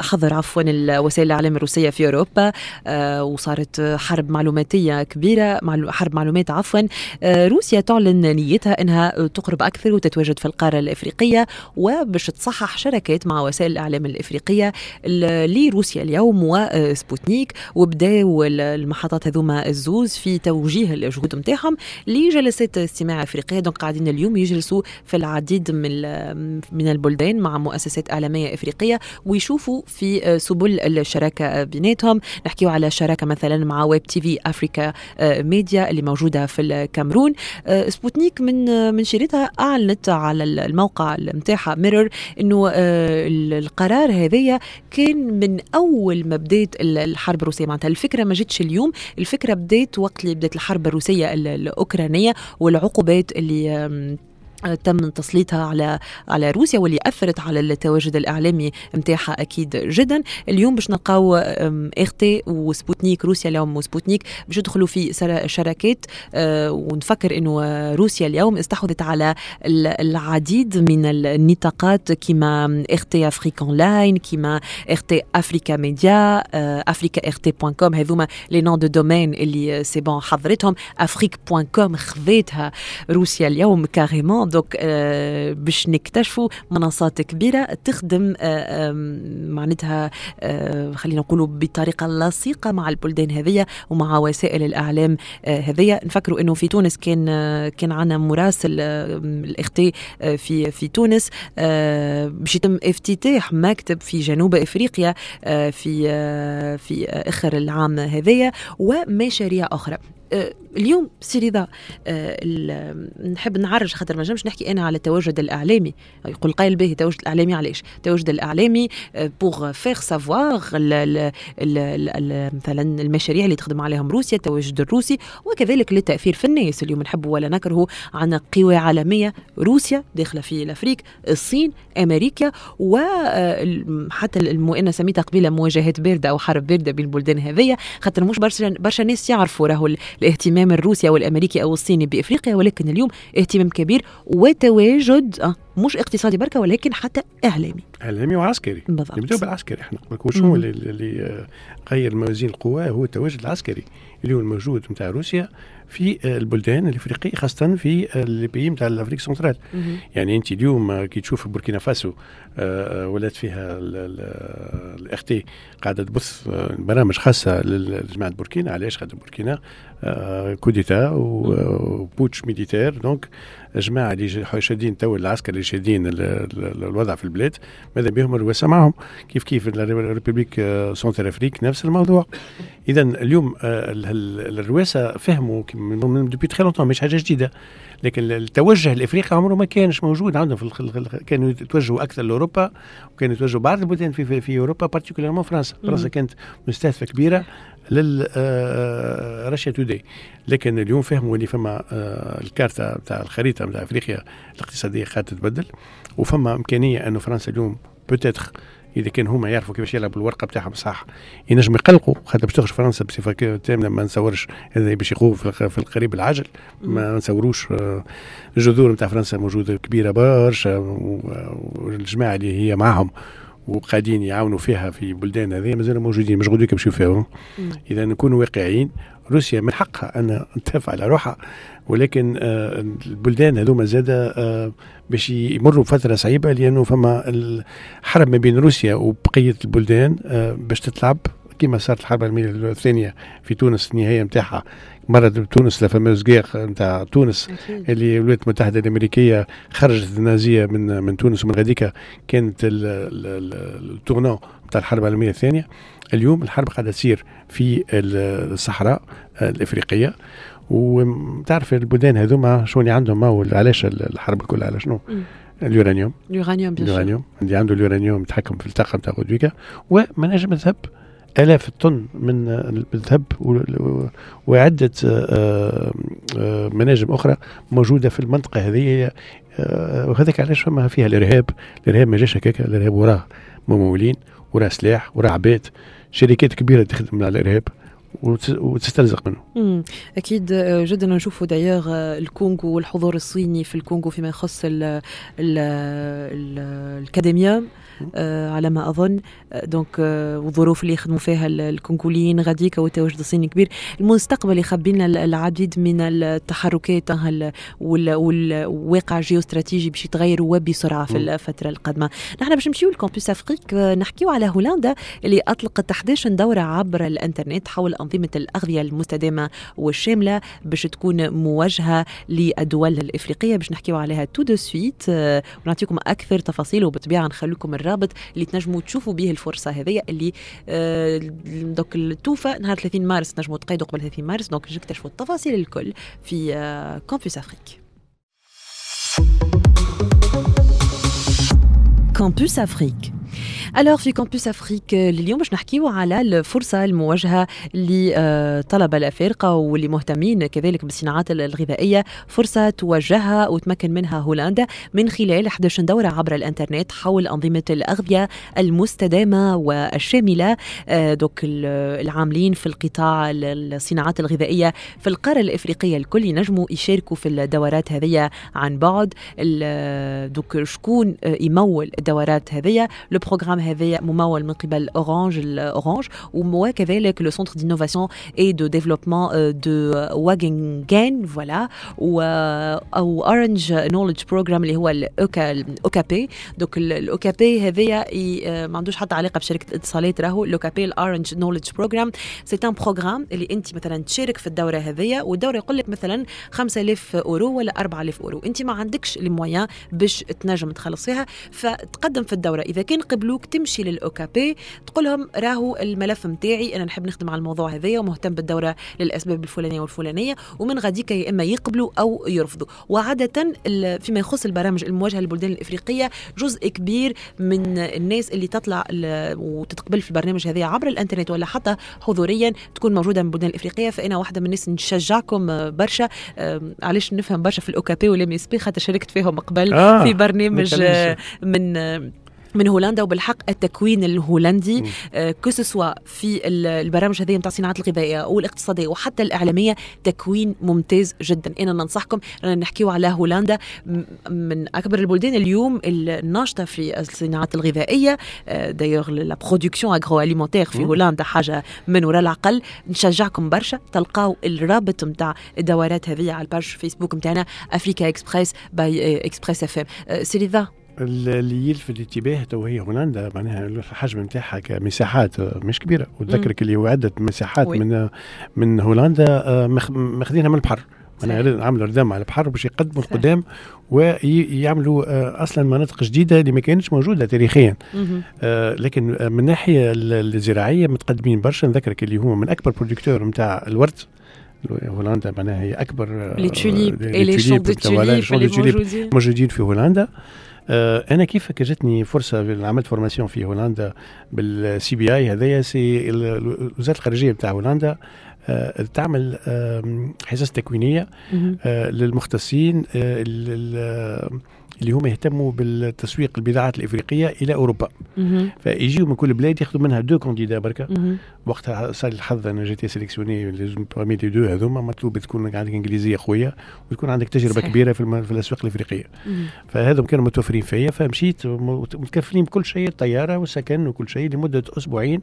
حظر عفوا وسائل الإعلام الروسية في أوروبا آه وصارت حرب معلوماتية كبيرة حرب معلومات عفوا آه روسيا تعلن نيتها أنها تقرب أكثر وتتواجد في القارة الإفريقية. وباش تصحح شراكات مع وسائل الإعلام الإفريقية ال- لروسيا اليوم وسبوتنيك وبداوا ال- المحطات هذوما الزوز في توجيه الجهود نتاعهم لجلسات استماع إفريقية. donc قاعدين اليوم يجلسوا في العديد من من البلدان مع مؤسسات إعلامية إفريقية ويشوفوا في سبل الشراكة بيناتهم. نحكيو على شراكة مثلا مع Web TV Afrique Média اللي موجودة في الكاميرون. آه، سبوتنيك من آه، من شريتها أعلنت على الموقع نتاعها ميرور إنه آه، القرار هذايا كان من أول ما بدأت ال- الحرب الروسية. معناتها الفكرة ما جتش اليوم الفكرة بدأت وقت اللي بدأت الحرب الروسية ال- الأوكرانية والعقوبات اللي آه، تم تسليطها على على روسيا واللي أثرت على التواجد الإعلامي نتاعها أكيد جدا. اليوم باش نلقاو RT وسبوتنيك روسيا اليوم وسبوتنيك باش يدخلوا في شراكات آه، ونفكر إنه آه، روسيا اليوم استحوذت على ال- العديد من النطاقات كما RT Afrique line كما ار تي أفريكا ميديا أفريكا ار تي بوان كوم. هذوما لي نون دو دومين اللي سي بون حضرتهم. أفريك بوان كوم خذيتها روسيا اليوم كاريمون. دونك آه، باش نكتشفوا منصات كبيرة تخدم آه، معناتها آه، خلينا نقولوا بطريقة لصيقة مع البلدان هذيا ومع وسائل الإعلام هذيا. نفكروا إنه في تونس كان كان عندنا مراسل الاختي في في تونس باش يتم افتتاح مكتب في جنوب إفريقيا في في آخر العام هذايا ومشاريع أخرى. اليوم سي رضا آه، نحب نعرج خاطر ما نجمش نحكي أنا على التواجد الإعلامي. يقول قايل به التواجد الإعلامي علاش؟ التواجد الإعلامي pour faire savoir مثلا المشاريع اللي تخدم عليهم روسيا التواجد الروسي وكذلك للتاثير في الناس. اليوم نحب ولا نكره عندنا قوى عالمية روسيا داخلة في الأفريق الصين أمريكا وحتى المؤنه سميتها قبيله مواجهات باردة أو حرب باردة بين البلدان هذيا خاطر مش برشا برشا ناس يعرفوا راهو الاهتمام الروسي أو الامريكي أو الصيني بإفريقيا ولكن اليوم اهتمام كبير وتواجد آه مش اقتصادي بركة ولكن حتى إعلامي. إعلامي وعسكري. بالضبط. نبداو بالعسكري إحنا شنو اللي آه، غير موازين القوى هو التواجد العسكري. اللي هو الموجود نتاع روسيا في آه، البلدان الافريقيه خاصة في آه، البيئي نتاع l'Afrique centrale. يعني أنت اليوم آه، كي تشوف بوركينا فاسو آه، آه، ولات فيها الاخ تي قاعدة تبث آه، برامج خاصة لجماعة بوركينا علاش خاطر بوركينا آه، coup d'État و putsch militaire donc جماعة اللي شادين تو العسكر اللي شادين ال- ال- الوضع في البلاد ماذا بهم؟ الرواسه معهم كيف كيف ال république آه، centrafricaine نفس الموضوع. اذا اليوم آه، ال- ال- الرواسه فهموا من depuis très longtemps مش حاجة جديدة. لكن التوجه الإفريقي عمره ما كانش موجود. عندهم في كانوا يتوجهوا أكثر لأوروبا وكانوا يتوجهوا بعض البلدان في في, في أوروبا particulièrement فرنسا. فرنسا كانت مستهدفة كبيرة. لل آه، today لكن اليوم فهموا اللي فما آه، الكارتة بتاع الخريطة بتاع أفريقيا الاقتصادية قاعدة تتبدل وفما إمكانية انه فرنسا اليوم بوتيتر إذا كان هما يعرفوا كيفاش يلعبوا الورقة بتاعهم صح ينجم يقلقوا خاطر باش تخرج فرنسا بصفة كامله ما نصورش هذا باش يقوم في الق- في القريب العاجل. ما نصوروش آه، الجذور نتاع فرنسا موجودة كبيرة برشا والجماعة اللي هي معهم وقاعدين يعاونوا فيها في بلدان هذه مازالوا موجودين مش غدوه يمشيو فيهم. إذا نكونوا واقعيين روسيا من حقها أن تدافع على روحها ولكن آه، البلدان هذوما زاده آه، باش يمروا بفترة صعيبة لأنه فما الحرب ما بين روسيا وبقية البلدان آه، باش تتلعب كما صارت الحرب العالمية الثانية في تونس النهاية نتاعها مرت تونس لا فاموز غير نتاع تونس أكيد. اللي الولايات المتحدة الأمريكية خرجت النازية من من تونس ومن غاديكا كانت ال- ال- ال- التورنون نتاع الحرب العالمية الثانية. اليوم الحرب قاعدة تصير في ال- الصحراء الإفريقية. وتعرف البلدان هذوما شوني عندهم؟ هو علاش الحرب الكل على شنو؟ اليورانيوم. اليورانيوم بيان. اليورانيوم. اللي عنده اليورانيوم يتحكم في الطاقه نتاع غودويكا. ومناجم الذهب آلاف الطن من الذهب و- و- وعدة آه، آه، مناجم أخرى موجودة في المنطقة هذه. آه، وهذاك علاش فما فيها الإرهاب. الإرهاب ما جاش هكاك. الإرهاب وراه ممولين وراه سلاح وراه عباد. شركات كبيرة تخدم على الإرهاب وتس- وتسترزق منه. أكيد آه، جدا نشوفوا دايوغ آه، الكونغو والحضور الصيني في الكونغو فيما يخص ال ال ال الكاديميا آه، على ما أظن. donc آه، والظروف اللي يخدموا فيها ال- الكونغوليين غاديكا والتواجد الصيني كبير. المستقبل يخبي لنا ال- العديد من التحركات ال- وال- والواقع الجيوستراتيجي باش يتغير وبسرعة في. الفترة القادمة. نحن باش نمشيو ل Campus Afrique آه، نحكيو على هولندا اللي أطلقت 11 دورة عبر الإنترنت حول أنظمة الأغذية المستدامة والشاملة باش تكون موجهه للدول الإفريقية. باش نحكيو عليها tout de suite آه، ونعطيكم أكثر تفاصيل وبالطبيعة نخليكم الرابط اللي تنجموا تشوفوا به الفرصة هذه اللي آه، دوك التوفى نهار 30 مارس تنجموا تقيدوا قبل 30 مارس donc نكتشفوا التفاصيل الكل في Campus Afrique Campus Afrique alors في Campus Afrique اليوم باش نحكيو على الفرصه الموجهه لطلبه الافارقه واللي مهتمين كذلك بالصناعات الغذائيه فرصه توجهها وتمكن منها هولندا من خلال 11 دوره عبر الانترنت حول انظمه الاغذيه المستدامه والشامله donc ال- العاملين في القطاع ال- الصناعات الغذائيه في القاره الافريقيه الكل ينجموا يشاركوا في الدورات هذه عن بعد donc شكون يمول الدورات هذه le programme هذا ممول من قبل Orange ال Orange وكذلك le centre d'innovation et de développement de Wageningen voilà أو Orange Knowledge Programme اللي هو ال OKP donc ال OKP هذايا ما عندوش حتى علاقه بشركه الاتصالات راهو ال OKP ال Orange Knowledge Programme c'est un programme اللي انت مثلا تشارك في الدوره هذيا والدوره يقول لك مثلا 5000 اورو ولا 4000 اورو انت ما عندكش les moyens باش تنجم تخلص فيها فتقدم في الدوره اذا كان قبلوك تمشي لل OKP. تقول لهم راهو الملف نتاعي أنا نحب نخدم على الموضوع هذايا ومهتم بالدورة للأسباب الفلانية والفلانية ومن غاديك يا إما يقبلوا أو يرفضوا. وعادة فيما يخص البرامج الموجهه للبلدان الإفريقية جزء كبير من الناس اللي تطلع وتتقبل في البرنامج هذا عبر الإنترنت ولا حتى حضوريا تكون موجودة من البلدان الإفريقية. فأنا واحدة من الناس نشجعكم آه، برشا آم، علاش نفهم برشا في ال OKP وال MSP؟ خاطر شاركت فيهم قبل آه، في برنامج آه،. من آه، من هولندا وبالحق التكوين الهولندي مم. آه، في ال- البرامج هذه نتاع الصناعات الغذائية والاقتصادية وحتى الإعلامية تكوين ممتاز جدا. أنا ننصحكم رانا نحكيو على هولندا من أكبر البلدان اليوم الناشطه في الصناعات الغذائية. d'ailleurs la production agroalimentaire في. هولندا حاجة من وراء العقل. نشجعكم برشا. تلقاو الرابط نتاع الدورات هذه على الباج فيسبوك نتاعنا افريكا اكسبريس باي اكسبريس اف ام سيريفا اللي يلفت الانتباه تو هي هولندا معناها الحجم نتاعها كمساحات آه، مش كبيرة وتذكرك اللي وعدت مساحات وي. من من هولندا آه، ماخذينها من البحر معناها. عملوا ردام على البحر باش يقدموا. القدام ويعملوا آه، أصلا مناطق جديدة اللي ما كانتش موجودة تاريخيا. آه، لكن آه، من الناحيه ال- الزراعية متقدمين برشا نذكرك اللي هو من أكبر producteur نتاع الورد هولندا معناها هي أكبر آه، les tulipes les tulipes، tulipes موجودين في هولندا آه، أنا كيف جاتني فرصة عملت formation في هولندا بال CBI هذايا c'est ال- ال- وزارة الخارجية بتاع هولندا آه، تعمل آم، حصص تكوينية. آه، للمختصين آه، اللي هم يهتموا بالتسويق البضاعات الإفريقية إلى أوروبا مهم. فيجيوا من كل بلاد ياخذوا منها دو كونديدا بركة. وقتها صار الحظ أنا جيت سيليكسيوني بارمي لي دو هذوما مطلوب تكون عندك إنجليزية قوية وتكون عندك تجربة صحيح. كبيرة في, الم- في الأسواق الإفريقية. فهذم كانوا متوفرين فيا فمشيت مت- متكفلين بكل شيء الطيارة والسكن وكل شيء لمدة أسبوعين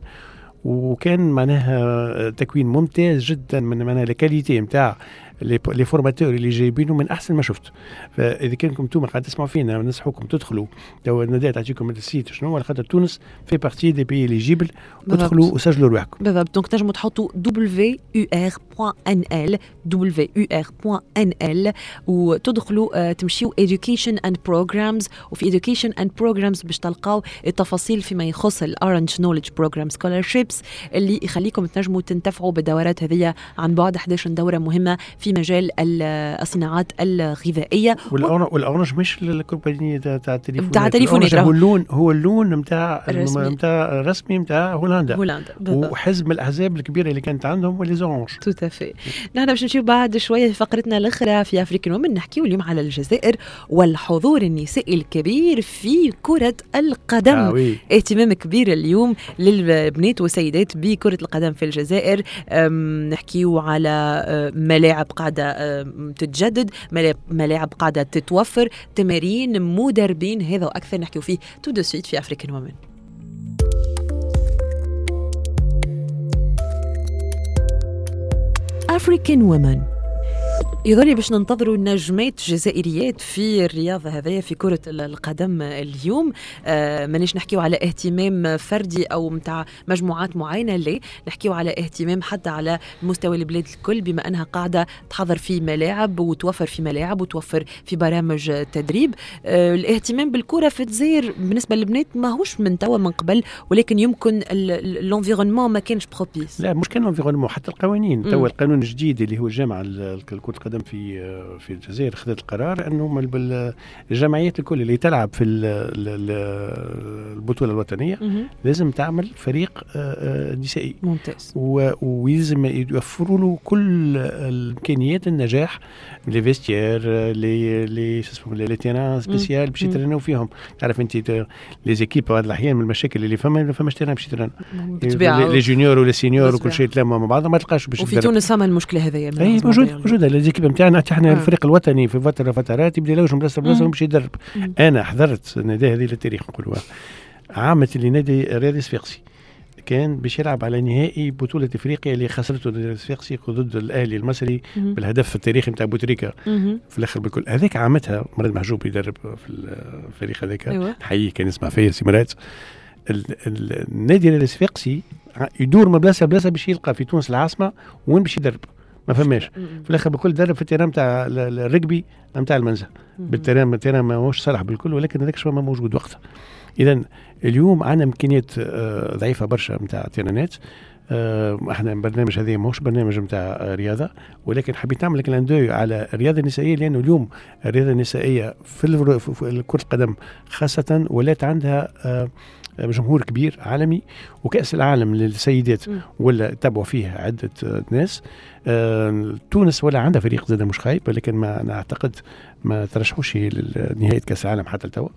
وكان معناها تكوين ممتاز جدا من معناها الكاليتي نتاع لي فورماتور اللي جايبينه من احسن ما شفت فاذا كانكم أنتم قاعد تسمعوا فينا ننصحوكم تدخلوا تو النداء تعطيكم السيت شنو خاطر تونس في بارتي دي بي ليجيبل. ادخلوا وسجلوا رواحكم بالضبط دونك تنجموا تحطوا wur.nl wur.nl وتدخلوا تمشيوا education and programs وفي education and programs باش تلقاو التفاصيل فيما يخص الاورنج نولج بروجرام scholarships اللي يخليكم تنجموا تنتفعوا بالدورات هذه عن بعد 11 دوره مهمه في مجال ال- الصناعات الغذائية والأورنج مش الكومباني تاع تاع التليفونات بتاع التليفونات، الأورنج هو. اللون هو اللون نتاع الرسمي. نتاع رسمي نتاع هولندا هولندا. وحزب من الأحزاب الكبيرة اللي كانت عندهم ولي زورانج توت في نحن باش نمشيو بعد شوية في فقرتنا الاخرى في افريكان ومن نحكيو اليوم على الجزائر والحضور النسائي الكبير في كرة القدم آه وي. اهتمام كبير اليوم للبنات والسيدات بكرة القدم في الجزائر نحكيو على أه، ملاعب قاعدة أم، تتجدد ملاعب- قاعدة تتوفر تمارين مدربين هذا وأكثر نحكيو فيه تو دو سويت في أفريكان وومن African Women. يظل باش ننتظروا نجمات جزائريات في الرياضه هذايا في كرة ال- القدم اليوم. آه مانيش نحكيو على اهتمام فردي أو متاع مجموعات معينة لا. نحكيو على اهتمام حتى على مستوى البلاد الكل بما أنها قاعدة تحضر في ملاعب وتوفر في ملاعب وتوفر في برامج تدريب. آه الاهتمام بالكرة في الجزائر بالنسبة للبنات ماهوش من توا من قبل ولكن يمكن الانفيرونمون ما كانش بروبيس لا مش كان الانفيرونمون حتى القوانين. مم. تو القانون الجديد اللي هو الجامعة ال- كره القدم في في الجزائر خذت القرار أنه الجمعيات الكل اللي تلعب في ال- ال- ال- البطولة الوطنية لازم تعمل فريق آه، آه، نسائي. ممتاز. ويلزم يوفروا له كل الإمكانيات النجاح لي فيستير لي لي لي تيران سبيسيال باش مم. يترينوا فيهم. تعرف أنت لي زيكيب بعض الأحيان من المشاكل اللي فما ما فماش تيران باش بالطبيعة. لي جونيور ولا سينيور. وكل شيء يتلموا مع بعض ما تلقاش باش وفي. تونس فما المشكلة الملحوظة موجود. موجوده ليزيكيب نتاعنا إحنا آه. الفريق الوطني في فترة فترات يبدأ يلوج من بلاصه لبلاصه مم. ويمشي يدرب مم. أنا حضرت النادي هذه للتاريخ نقولوا عامة اللي نادي رياضي صفاقسي كان باش يلعب على نهائي بطولة إفريقيا اللي خسرته نادي صفاقسي ضد الأهلي المصري مم. بالهدف التاريخي نتاع بوتريكا مهم. في الآخر بالكل هذاك عامتها مراد محجوب يدرب في الفريق هذاك حقيقي كان اسمه مرات ال- ال- النادي الصفاقسي يدور من بلاصه لبلاصه باش يلقى في تونس العاصمة وين باش يدرب ما فماش. في الآخر بالكل درب في التيران نتاع ال- ال- الرجبي نتاع المنزه مهم. بالتيران التيران ما هوش صالح بالكل ولكن هذاك شوية ما موجود وقتها اذا اليوم عندنا إمكانيات آه، ضعيفة برشا نتاع تيرانات آه، إحنا البرنامج هذا ماهوش برنامج نتاع رياضة ولكن حبيت نعمل كلان دوي على الرياضة النسائية لأنه اليوم الرياضة النسائية في كره القدم خاصة ولات عندها آه، جمهور كبير عالمي وكأس العالم للسيدات. ولا تبعوا فيه عدة ناس آه، تونس ولا عندها فريق زاد مش خايب ولكن ما أنا أعتقد ما ترشحوش لنهاية كأس العالم حتى لتوا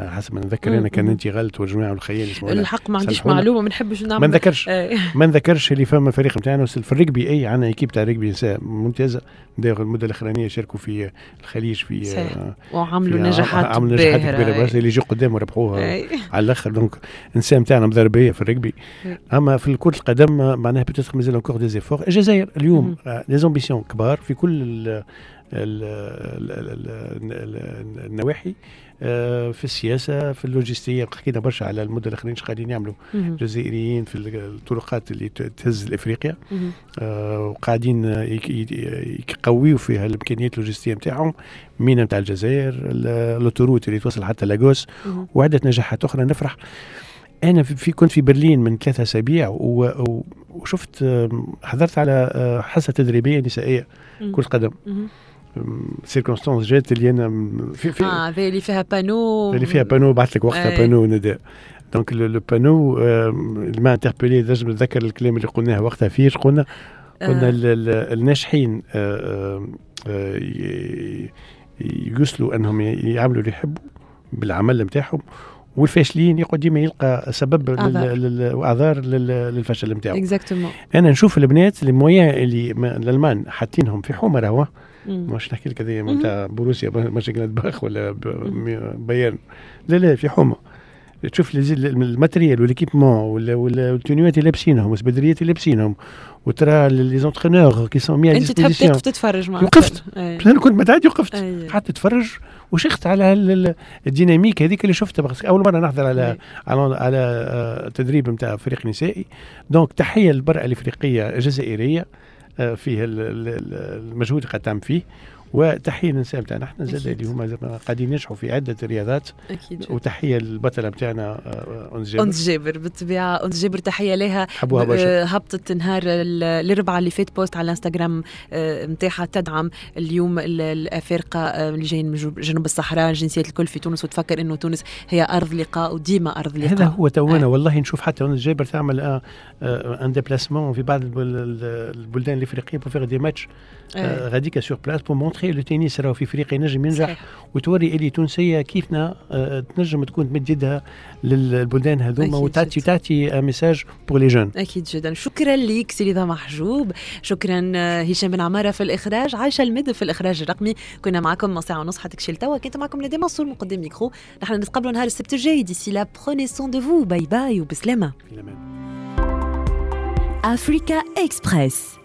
حسب ما نذكر. أنا كان. انت غلط والجماعه والخيال الحق ما عنديش. معلومة ما نحبش ما نعمل نذكرش آه. ما نذكرش اللي فما فريق نتاعنا في الرجبي اي عندنا إيكيب تاع رجبي نساء ممتازه داخل المدة الأخرانية شاركوا في الخليج في صحيح. وعملوا نجاحات عملوا نجاحات كبيرة. برشا اللي يجوا قدام وربحوها أي. على الأخر دونك النساء نتاعنا مضربيه في الرجبي أي. أما في كره القدم معناها بتاتر مازال انكور دي زيفور الجزائر اليوم. لي كبار في كل ال ال ال ال ال النواحي آه، في السياسة في اللوجستية حكينا برشا على المده الآخرين إيش قاعدين يعملوا مهم. جزائريين في الطرقات اللي تهز لإفريقيا. آه، وقاعدين يقويوا فيها الإمكانيات اللوجستية نتاعهم مينا نتاع الجزائر ال- الاوتوروت اللي توصل حتى لاغوس. وعدة نجاحات أخرى نفرح أنا في كنت في برلين من ثلاثة أسابيع وشفت حضرت على آه، حصة تدريبية نسائية. كرة قدم. سيركونستانس جات اللي أنا في, في آه هذه اللي فيها بانو اللي فيها بانو بعث لك وقتها. بانو نداء دونك لو بانو ما انتربيلي لازم نتذكر الكلام اللي قلناه وقتها فيه قلنا؟ قلنا آه. ال- ال- الناجحين آه، آه، يوصلوا أنهم يعملوا اللي يحبوا بالعمل نتاعهم والفاشلين يقعد ديما يلقى سبب وأعذار لل- للفشل نتاعو اكزاكتومون أنا نشوف البنات اللي مويا اللي ما- الألمان حاطينهم في حمى راهو مش نحكي لك هذه مهم. نتاع بروسيا مش باخ ولا بيان. لا لا في حمى تشوف الماتريال والإكيبمون ولا ولا التونيوات اللي لابسينهم والسبدريات اللي لابسينهم وترى لي زونترينور كي سون مي أنت تحب تقف تتفرج مع وقفت. أنا كنت متعدي وقفت. قعدت أتفرج وشخت على ال- ال- الديناميك هذيك اللي شفتها أول مرة نحضر على. على على آه، تدريب نتاع فريق نسائي. دونك تحية للمراه الإفريقية الجزائرية. فيه ال- ال- ال- المجهود قاعد تعمل فيه. وتحية للنساء بتاعنا. إحنا زاد. اللي هما قاعدين ينجحوا في عدة رياضات. أكيد. وتحية للبطلة بتاعنا آه، أنس جابر. أنس جابر بالطبيعة أنس جابر تحية لها. حبوها برشا آه، هبطت نهار ال- الاربعاء اللي فات بوست على الانستغرام آه، نتاعها تدعم اليوم ال- الأفارقة آه، اللي جايين من جنوب- الصحراء الجنسيات الكل في تونس. وتفكر إنه تونس هي أرض لقاء وديما أرض لقاء. هذا هو توانا آه. والله نشوف حتى أنس جابر تعمل آه، آه، ان ديبلاسمون في بعض البل- ال- البلدان الإفريقية بور فيغ دي ماتش آه. غاديكا سور بلاس بور مونتري لو تنس راهو في افريقيا ينجم ينجح صحيح. وتوري اللي تونسية كيفنا آه، تنجم تكون تمد يدها للبلدان هذوما وتعطي. تعطي message pour les jeunes أكيد جدا. شكرا ليك سي رضا محجوب. شكرا آه، هشام بن عمارة في الإخراج. عايشة المد في الإخراج الرقمي. كنا معكم من ساعة ونص حتى توا كنت معكم ندى منصور مقدم ميكرو. نحن نتقابلوا نهار السبت الجاي. d'ici là prenez soin de vous bye bye وبسلامة. Africa Express.